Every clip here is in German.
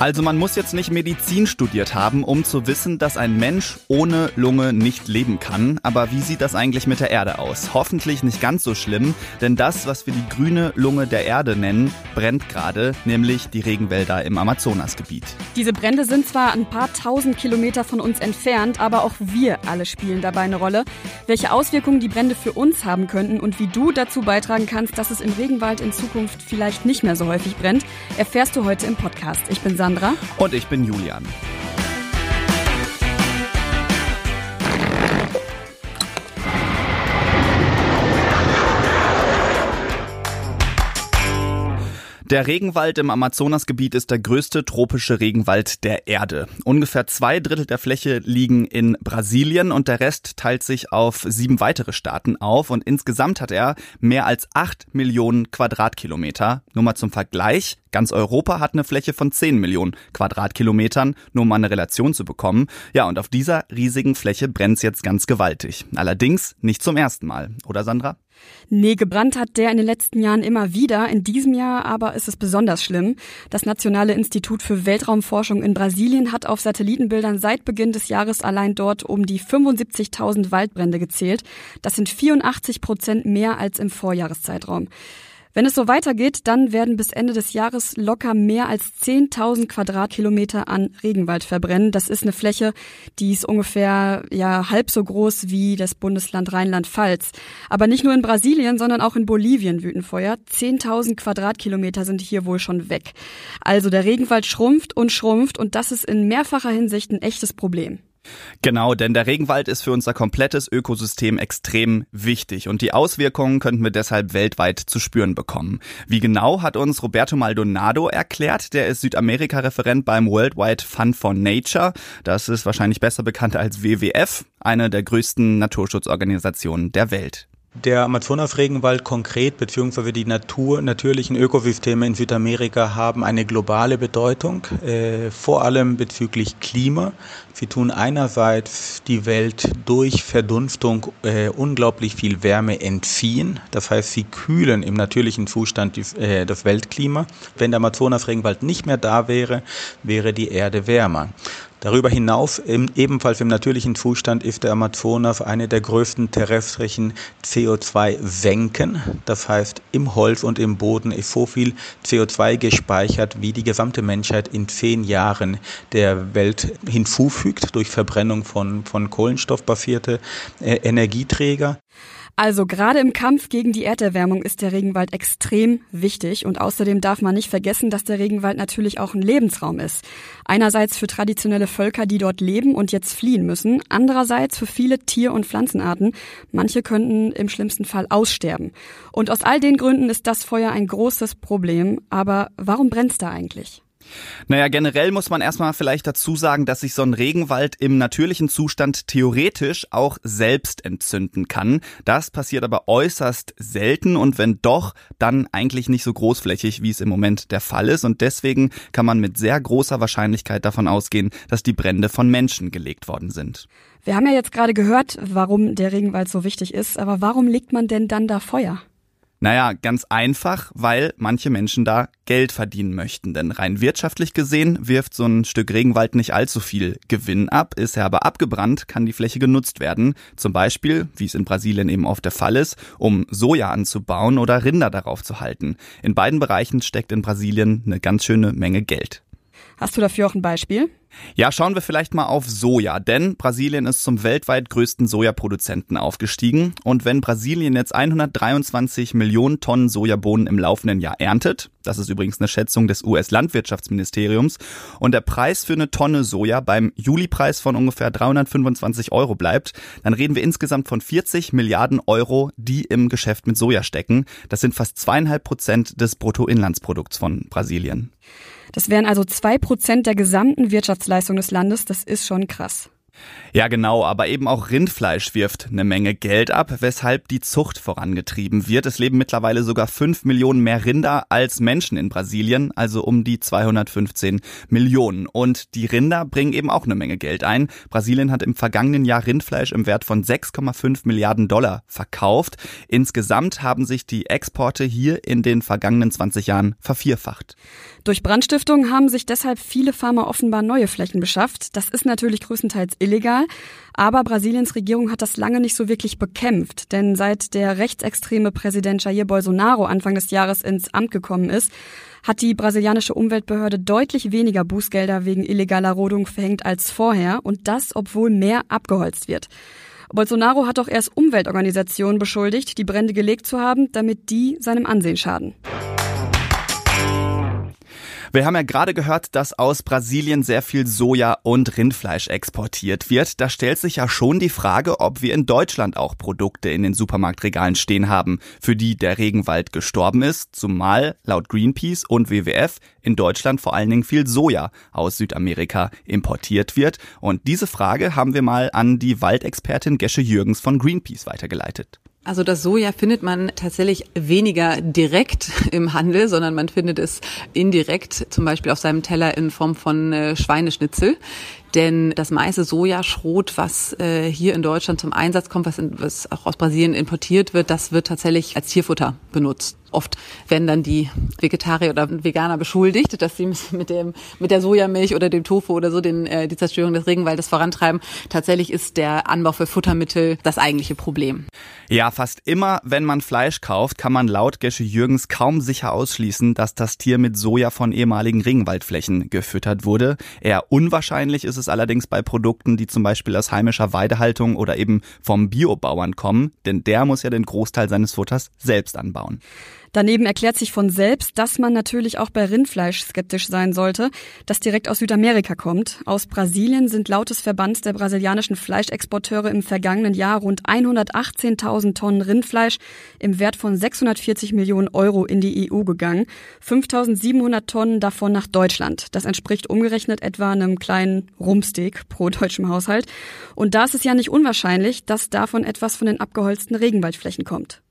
Also man muss jetzt nicht Medizin studiert haben, um zu wissen, dass ein Mensch ohne Lunge nicht leben kann. Aber wie sieht das eigentlich mit der Erde aus? Hoffentlich nicht ganz so schlimm, denn das, was wir die grüne Lunge der Erde nennen, brennt gerade, nämlich die Regenwälder im Amazonasgebiet. Diese Brände sind zwar ein paar tausend Kilometer von uns entfernt, aber auch wir alle spielen dabei eine Rolle. Welche Auswirkungen die Brände für uns haben könnten und wie du dazu beitragen kannst, dass es im Regenwald in Zukunft vielleicht nicht mehr so häufig brennt, erfährst du heute im Podcast. Ich bin Sandra. Sandra. Und ich bin Julian. Der Regenwald im Amazonasgebiet ist der größte tropische Regenwald der Erde. Ungefähr zwei Drittel der Fläche liegen in Brasilien und der Rest teilt sich auf sieben weitere Staaten auf und insgesamt hat er mehr als acht Millionen Quadratkilometer. Nur mal zum Vergleich. Ganz Europa hat eine Fläche von 10 Millionen Quadratkilometern, nur um eine Relation zu bekommen. Ja, und auf dieser riesigen Fläche brennt's jetzt ganz gewaltig. Allerdings nicht zum ersten Mal, oder Sandra? Nee, gebrannt hat der in den letzten Jahren immer wieder. In diesem Jahr aber ist es besonders schlimm. Das Nationale Institut für Weltraumforschung in Brasilien hat auf Satellitenbildern seit Beginn des Jahres allein dort um die 75.000 Waldbrände gezählt. Das sind 84 Prozent mehr als im Vorjahreszeitraum. Wenn es so weitergeht, dann werden bis Ende des Jahres locker mehr als 10.000 Quadratkilometer an Regenwald verbrennen. Das ist eine Fläche, die ist ungefähr ja halb so groß wie das Bundesland Rheinland-Pfalz. Aber nicht nur in Brasilien, sondern auch in Bolivien wüten Feuer. 10.000 Quadratkilometer sind hier wohl schon weg. Also der Regenwald schrumpft und schrumpft und das ist in mehrfacher Hinsicht ein echtes Problem. Genau, denn der Regenwald ist für unser komplettes Ökosystem extrem wichtig und die Auswirkungen könnten wir deshalb weltweit zu spüren bekommen. Wie genau hat uns Roberto Maldonado erklärt, der ist Südamerika-Referent beim Worldwide Fund for Nature. Das ist wahrscheinlich besser bekannt als WWF, eine der größten Naturschutzorganisationen der Welt. Der Amazonasregenwald konkret beziehungsweise die Natur, natürlichen Ökosysteme in Südamerika haben eine globale Bedeutung, äh, vor allem bezüglich Klima. Sie tun einerseits die Welt durch Verdunstung äh, unglaublich viel Wärme entziehen. Das heißt, sie kühlen im natürlichen Zustand die, äh, das Weltklima. Wenn der Amazonasregenwald nicht mehr da wäre, wäre die Erde wärmer. Darüber hinaus, im, ebenfalls im natürlichen Zustand, ist der Amazonas eine der größten terrestrischen CO2-Senken. Das heißt, im Holz und im Boden ist so viel CO2 gespeichert, wie die gesamte Menschheit in zehn Jahren der Welt hinzufügt durch Verbrennung von, von kohlenstoffbasierte äh, Energieträger. Also gerade im Kampf gegen die Erderwärmung ist der Regenwald extrem wichtig und außerdem darf man nicht vergessen, dass der Regenwald natürlich auch ein Lebensraum ist. Einerseits für traditionelle Völker, die dort leben und jetzt fliehen müssen, andererseits für viele Tier- und Pflanzenarten. Manche könnten im schlimmsten Fall aussterben. Und aus all den Gründen ist das Feuer ein großes Problem. Aber warum brennt's da eigentlich? Naja, generell muss man erstmal vielleicht dazu sagen, dass sich so ein Regenwald im natürlichen Zustand theoretisch auch selbst entzünden kann. Das passiert aber äußerst selten und wenn doch, dann eigentlich nicht so großflächig, wie es im Moment der Fall ist. Und deswegen kann man mit sehr großer Wahrscheinlichkeit davon ausgehen, dass die Brände von Menschen gelegt worden sind. Wir haben ja jetzt gerade gehört, warum der Regenwald so wichtig ist, aber warum legt man denn dann da Feuer? Naja, ganz einfach, weil manche Menschen da Geld verdienen möchten. Denn rein wirtschaftlich gesehen wirft so ein Stück Regenwald nicht allzu viel Gewinn ab. Ist er aber abgebrannt, kann die Fläche genutzt werden. Zum Beispiel, wie es in Brasilien eben oft der Fall ist, um Soja anzubauen oder Rinder darauf zu halten. In beiden Bereichen steckt in Brasilien eine ganz schöne Menge Geld. Hast du dafür auch ein Beispiel? Ja, schauen wir vielleicht mal auf Soja, denn Brasilien ist zum weltweit größten Sojaproduzenten aufgestiegen. Und wenn Brasilien jetzt 123 Millionen Tonnen Sojabohnen im laufenden Jahr erntet, das ist übrigens eine Schätzung des US-Landwirtschaftsministeriums, und der Preis für eine Tonne Soja beim Julipreis von ungefähr 325 Euro bleibt, dann reden wir insgesamt von 40 Milliarden Euro, die im Geschäft mit Soja stecken. Das sind fast zweieinhalb Prozent des Bruttoinlandsprodukts von Brasilien. Das wären also zwei Prozent der gesamten Wirtschaftsleistung des Landes. Das ist schon krass. Ja, genau, aber eben auch Rindfleisch wirft eine Menge Geld ab, weshalb die Zucht vorangetrieben wird. Es leben mittlerweile sogar fünf Millionen mehr Rinder als Menschen in Brasilien, also um die 215 Millionen. Und die Rinder bringen eben auch eine Menge Geld ein. Brasilien hat im vergangenen Jahr Rindfleisch im Wert von 6,5 Milliarden Dollar verkauft. Insgesamt haben sich die Exporte hier in den vergangenen 20 Jahren vervierfacht. Durch Brandstiftung haben sich deshalb viele Farmer offenbar neue Flächen beschafft. Das ist natürlich größtenteils illegal, aber Brasiliens Regierung hat das lange nicht so wirklich bekämpft, denn seit der rechtsextreme Präsident Jair Bolsonaro Anfang des Jahres ins Amt gekommen ist, hat die brasilianische Umweltbehörde deutlich weniger Bußgelder wegen illegaler Rodung verhängt als vorher und das, obwohl mehr abgeholzt wird. Bolsonaro hat auch erst Umweltorganisationen beschuldigt, die Brände gelegt zu haben, damit die seinem Ansehen schaden. Wir haben ja gerade gehört, dass aus Brasilien sehr viel Soja und Rindfleisch exportiert wird. Da stellt sich ja schon die Frage, ob wir in Deutschland auch Produkte in den Supermarktregalen stehen haben, für die der Regenwald gestorben ist, zumal laut Greenpeace und WWF in Deutschland vor allen Dingen viel Soja aus Südamerika importiert wird. Und diese Frage haben wir mal an die Waldexpertin Gesche Jürgens von Greenpeace weitergeleitet. Also das Soja findet man tatsächlich weniger direkt im Handel, sondern man findet es indirekt, zum Beispiel auf seinem Teller in Form von äh, Schweineschnitzel. Denn das meiste Sojaschrot, was äh, hier in Deutschland zum Einsatz kommt, was, in, was auch aus Brasilien importiert wird, das wird tatsächlich als Tierfutter benutzt. Oft werden dann die Vegetarier oder Veganer beschuldigt, dass sie mit dem mit der Sojamilch oder dem Tofu oder so den, äh, die Zerstörung des Regenwaldes vorantreiben. Tatsächlich ist der Anbau für Futtermittel das eigentliche Problem. Ja, fast immer, wenn man Fleisch kauft, kann man laut Gesche Jürgens kaum sicher ausschließen, dass das Tier mit Soja von ehemaligen Regenwaldflächen gefüttert wurde. Eher unwahrscheinlich ist es allerdings bei Produkten, die zum Beispiel aus heimischer Weidehaltung oder eben vom Biobauern kommen, denn der muss ja den Großteil seines Futters selbst anbauen. Daneben erklärt sich von selbst, dass man natürlich auch bei Rindfleisch skeptisch sein sollte, das direkt aus Südamerika kommt. Aus Brasilien sind laut des Verbands der brasilianischen Fleischexporteure im vergangenen Jahr rund 118.000 Tonnen Rindfleisch im Wert von 640 Millionen Euro in die EU gegangen. 5.700 Tonnen davon nach Deutschland. Das entspricht umgerechnet etwa einem kleinen Rumpsteak pro deutschem Haushalt. Und da ist es ja nicht unwahrscheinlich, dass davon etwas von den abgeholzten Regenwaldflächen kommt.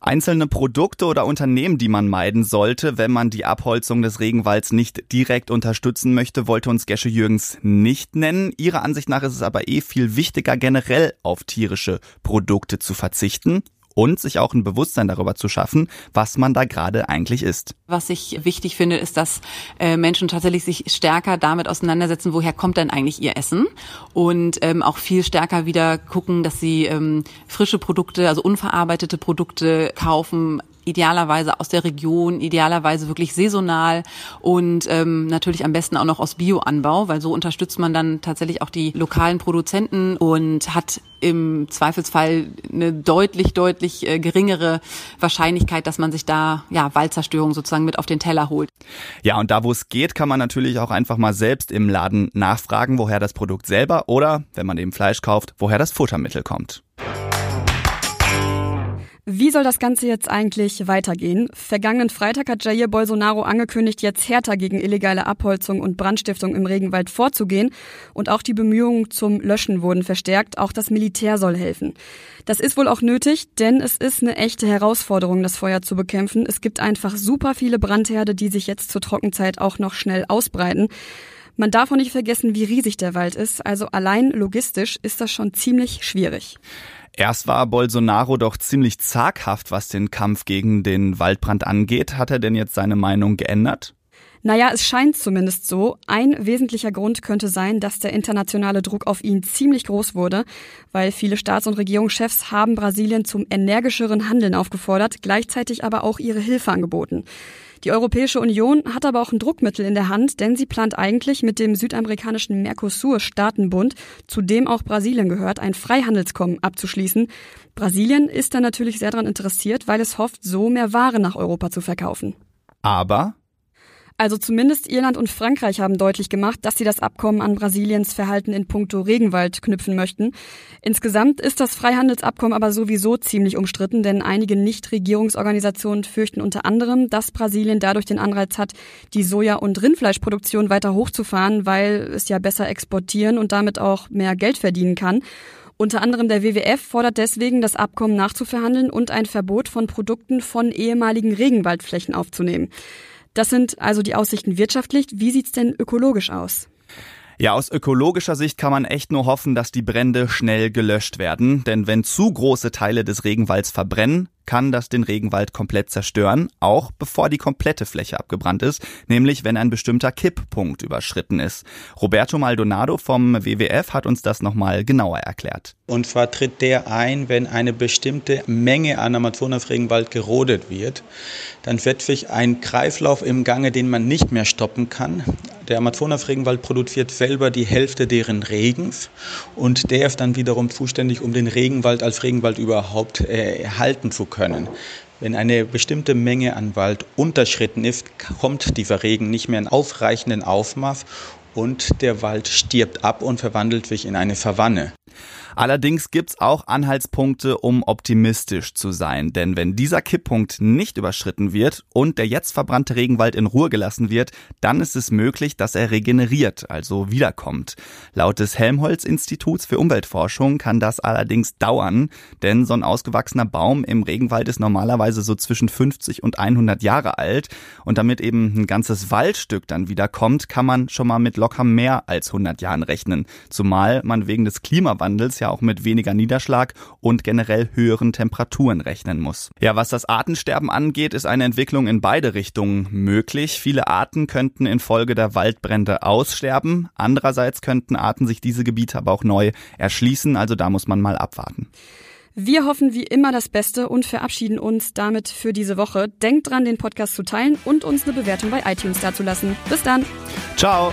Einzelne Produkte oder Unternehmen, die man meiden sollte, wenn man die Abholzung des Regenwalds nicht direkt unterstützen möchte, wollte uns Gesche Jürgens nicht nennen. Ihrer Ansicht nach ist es aber eh viel wichtiger, generell auf tierische Produkte zu verzichten und sich auch ein Bewusstsein darüber zu schaffen, was man da gerade eigentlich ist. Was ich wichtig finde, ist, dass äh, Menschen tatsächlich sich stärker damit auseinandersetzen, woher kommt denn eigentlich ihr Essen und ähm, auch viel stärker wieder gucken, dass sie ähm, frische Produkte, also unverarbeitete Produkte kaufen, idealerweise aus der Region, idealerweise wirklich saisonal und ähm, natürlich am besten auch noch aus Bioanbau, weil so unterstützt man dann tatsächlich auch die lokalen Produzenten und hat im Zweifelsfall eine deutlich, deutlich äh, geringere Wahrscheinlichkeit, dass man sich da ja Waldzerstörung sozusagen mit auf den Teller holt. Ja, und da wo es geht, kann man natürlich auch einfach mal selbst im Laden nachfragen, woher das Produkt selber oder, wenn man eben Fleisch kauft, woher das Futtermittel kommt. Wie soll das Ganze jetzt eigentlich weitergehen? Vergangenen Freitag hat Jair Bolsonaro angekündigt, jetzt härter gegen illegale Abholzung und Brandstiftung im Regenwald vorzugehen. Und auch die Bemühungen zum Löschen wurden verstärkt. Auch das Militär soll helfen. Das ist wohl auch nötig, denn es ist eine echte Herausforderung, das Feuer zu bekämpfen. Es gibt einfach super viele Brandherde, die sich jetzt zur Trockenzeit auch noch schnell ausbreiten. Man darf auch nicht vergessen, wie riesig der Wald ist. Also allein logistisch ist das schon ziemlich schwierig. Erst war Bolsonaro doch ziemlich zaghaft, was den Kampf gegen den Waldbrand angeht. Hat er denn jetzt seine Meinung geändert? Naja, es scheint zumindest so. Ein wesentlicher Grund könnte sein, dass der internationale Druck auf ihn ziemlich groß wurde, weil viele Staats- und Regierungschefs haben Brasilien zum energischeren Handeln aufgefordert, gleichzeitig aber auch ihre Hilfe angeboten. Die Europäische Union hat aber auch ein Druckmittel in der Hand, denn sie plant eigentlich mit dem südamerikanischen Mercosur-Staatenbund, zu dem auch Brasilien gehört, ein Freihandelskommen abzuschließen. Brasilien ist da natürlich sehr daran interessiert, weil es hofft, so mehr Ware nach Europa zu verkaufen. Aber Also zumindest Irland und Frankreich haben deutlich gemacht, dass sie das Abkommen an Brasiliens Verhalten in puncto Regenwald knüpfen möchten. Insgesamt ist das Freihandelsabkommen aber sowieso ziemlich umstritten, denn einige Nichtregierungsorganisationen fürchten unter anderem, dass Brasilien dadurch den Anreiz hat, die Soja- und Rindfleischproduktion weiter hochzufahren, weil es ja besser exportieren und damit auch mehr Geld verdienen kann. Unter anderem der WWF fordert deswegen, das Abkommen nachzuverhandeln und ein Verbot von Produkten von ehemaligen Regenwaldflächen aufzunehmen. Das sind also die Aussichten wirtschaftlich. Wie sieht's denn ökologisch aus? Ja, aus ökologischer Sicht kann man echt nur hoffen, dass die Brände schnell gelöscht werden. Denn wenn zu große Teile des Regenwalds verbrennen, kann das den Regenwald komplett zerstören, auch bevor die komplette Fläche abgebrannt ist, nämlich wenn ein bestimmter Kipppunkt überschritten ist. Roberto Maldonado vom WWF hat uns das nochmal genauer erklärt. Und zwar tritt der ein, wenn eine bestimmte Menge an Amazonas-Regenwald gerodet wird. Dann wird sich ein Kreislauf im Gange, den man nicht mehr stoppen kann. Der Amazonas-Regenwald produziert selber die Hälfte deren Regens und der ist dann wiederum zuständig, um den Regenwald als Regenwald überhaupt äh, erhalten zu können. Wenn eine bestimmte Menge an Wald unterschritten ist, kommt dieser Regen nicht mehr in ausreichenden Aufmaß und der Wald stirbt ab und verwandelt sich in eine Savanne. Allerdings gibt's auch Anhaltspunkte, um optimistisch zu sein. Denn wenn dieser Kipppunkt nicht überschritten wird und der jetzt verbrannte Regenwald in Ruhe gelassen wird, dann ist es möglich, dass er regeneriert, also wiederkommt. Laut des Helmholtz-Instituts für Umweltforschung kann das allerdings dauern, denn so ein ausgewachsener Baum im Regenwald ist normalerweise so zwischen 50 und 100 Jahre alt. Und damit eben ein ganzes Waldstück dann wiederkommt, kann man schon mal mit locker mehr als 100 Jahren rechnen. Zumal man wegen des Klimawandels ja auch mit weniger Niederschlag und generell höheren Temperaturen rechnen muss. Ja, was das Artensterben angeht, ist eine Entwicklung in beide Richtungen möglich. Viele Arten könnten infolge der Waldbrände aussterben. Andererseits könnten Arten sich diese Gebiete aber auch neu erschließen. Also da muss man mal abwarten. Wir hoffen wie immer das Beste und verabschieden uns damit für diese Woche. Denkt dran, den Podcast zu teilen und uns eine Bewertung bei iTunes dazulassen. Bis dann. Ciao.